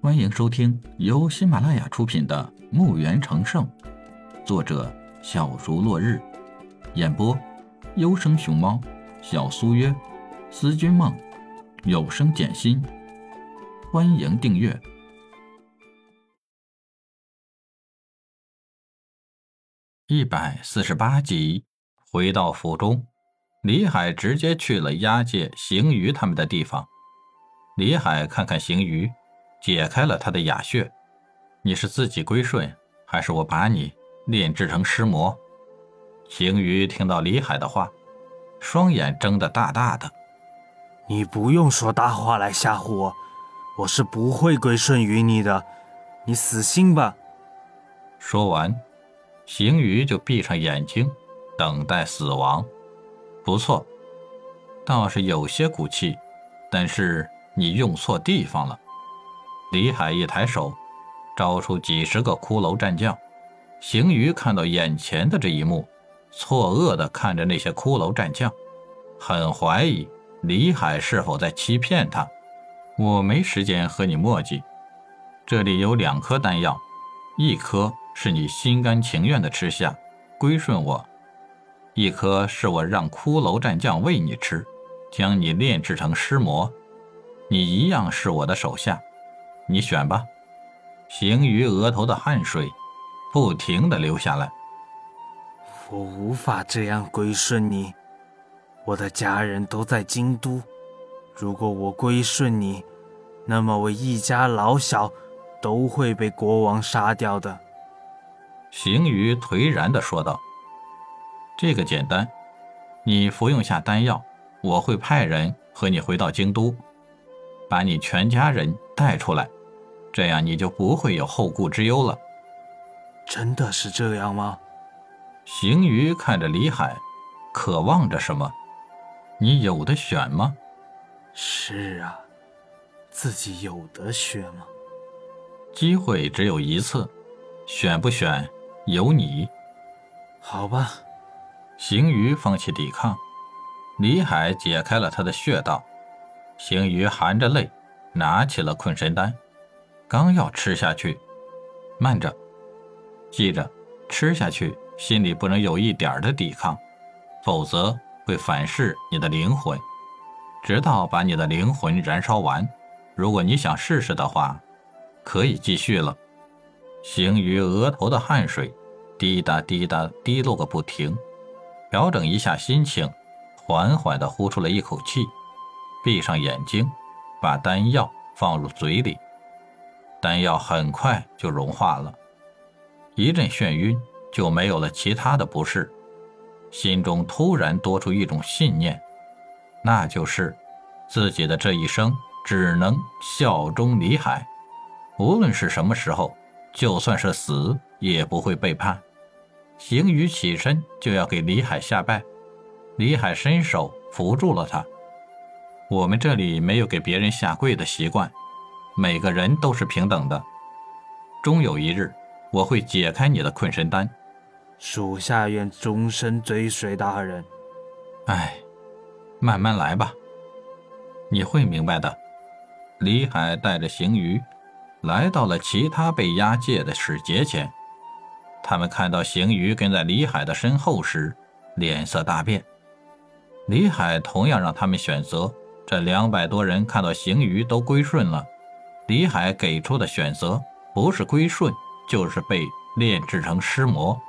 欢迎收听由喜马拉雅出品的《墓园成圣》，作者小竹落日，演播优生熊猫、小苏约、思君梦、有声简心。欢迎订阅一百四十八集。回到府中，李海直接去了押解邢鱼他们的地方。李海看看邢鱼。解开了他的哑穴，你是自己归顺，还是我把你炼制成尸魔？邢鱼听到李海的话，双眼睁得大大的。你不用说大话来吓唬我，我是不会归顺于你的，你死心吧。说完，邢鱼就闭上眼睛，等待死亡。不错，倒是有些骨气，但是你用错地方了。李海一抬手，招出几十个骷髅战将。邢鱼看到眼前的这一幕，错愕地看着那些骷髅战将，很怀疑李海是否在欺骗他。我没时间和你墨迹。这里有两颗丹药，一颗是你心甘情愿的吃下，归顺我；一颗是我让骷髅战将喂你吃，将你炼制成尸魔，你一样是我的手下。你选吧。行于额头的汗水不停的流下来。我无法这样归顺你，我的家人都在京都。如果我归顺你，那么我一家老小都会被国王杀掉的。行于颓然的说道：“这个简单，你服用下丹药，我会派人和你回到京都，把你全家人带出来。”这样你就不会有后顾之忧了。真的是这样吗？邢鱼看着李海，渴望着什么？你有的选吗？是啊，自己有得选吗？机会只有一次，选不选由你。好吧。邢鱼放弃抵抗，李海解开了他的穴道。邢鱼含着泪拿起了困神丹。刚要吃下去，慢着，记着，吃下去心里不能有一点的抵抗，否则会反噬你的灵魂，直到把你的灵魂燃烧完。如果你想试试的话，可以继续了。行于额头的汗水滴答滴答滴落个不停，调整一下心情，缓缓地呼出了一口气，闭上眼睛，把丹药放入嘴里。丹药很快就融化了，一阵眩晕，就没有了其他的不适。心中突然多出一种信念，那就是自己的这一生只能效忠李海，无论是什么时候，就算是死也不会背叛。行于起身就要给李海下拜，李海伸手扶住了他。我们这里没有给别人下跪的习惯。每个人都是平等的，终有一日，我会解开你的困身丹。属下愿终身追随大人。哎，慢慢来吧，你会明白的。李海带着邢鱼，来到了其他被押解的使节前。他们看到邢鱼跟在李海的身后时，脸色大变。李海同样让他们选择。这两百多人看到邢鱼都归顺了。李海给出的选择不是归顺，就是被炼制成尸魔。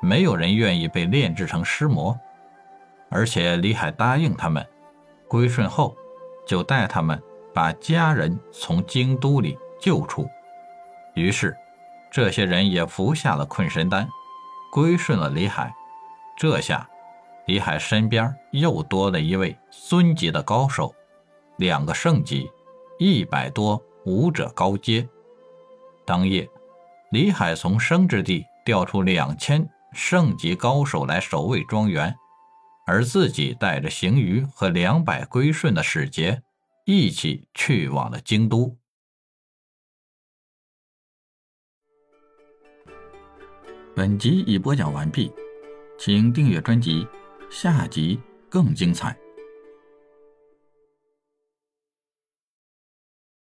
没有人愿意被炼制成尸魔，而且李海答应他们，归顺后就带他们把家人从京都里救出。于是，这些人也服下了困神丹，归顺了李海。这下，李海身边又多了一位孙级的高手，两个圣级，一百多。武者高阶。当夜，李海从生之地调出两千圣级高手来守卫庄园，而自己带着邢鱼和两百归顺的使节，一起去往了京都。本集已播讲完毕，请订阅专辑，下集更精彩。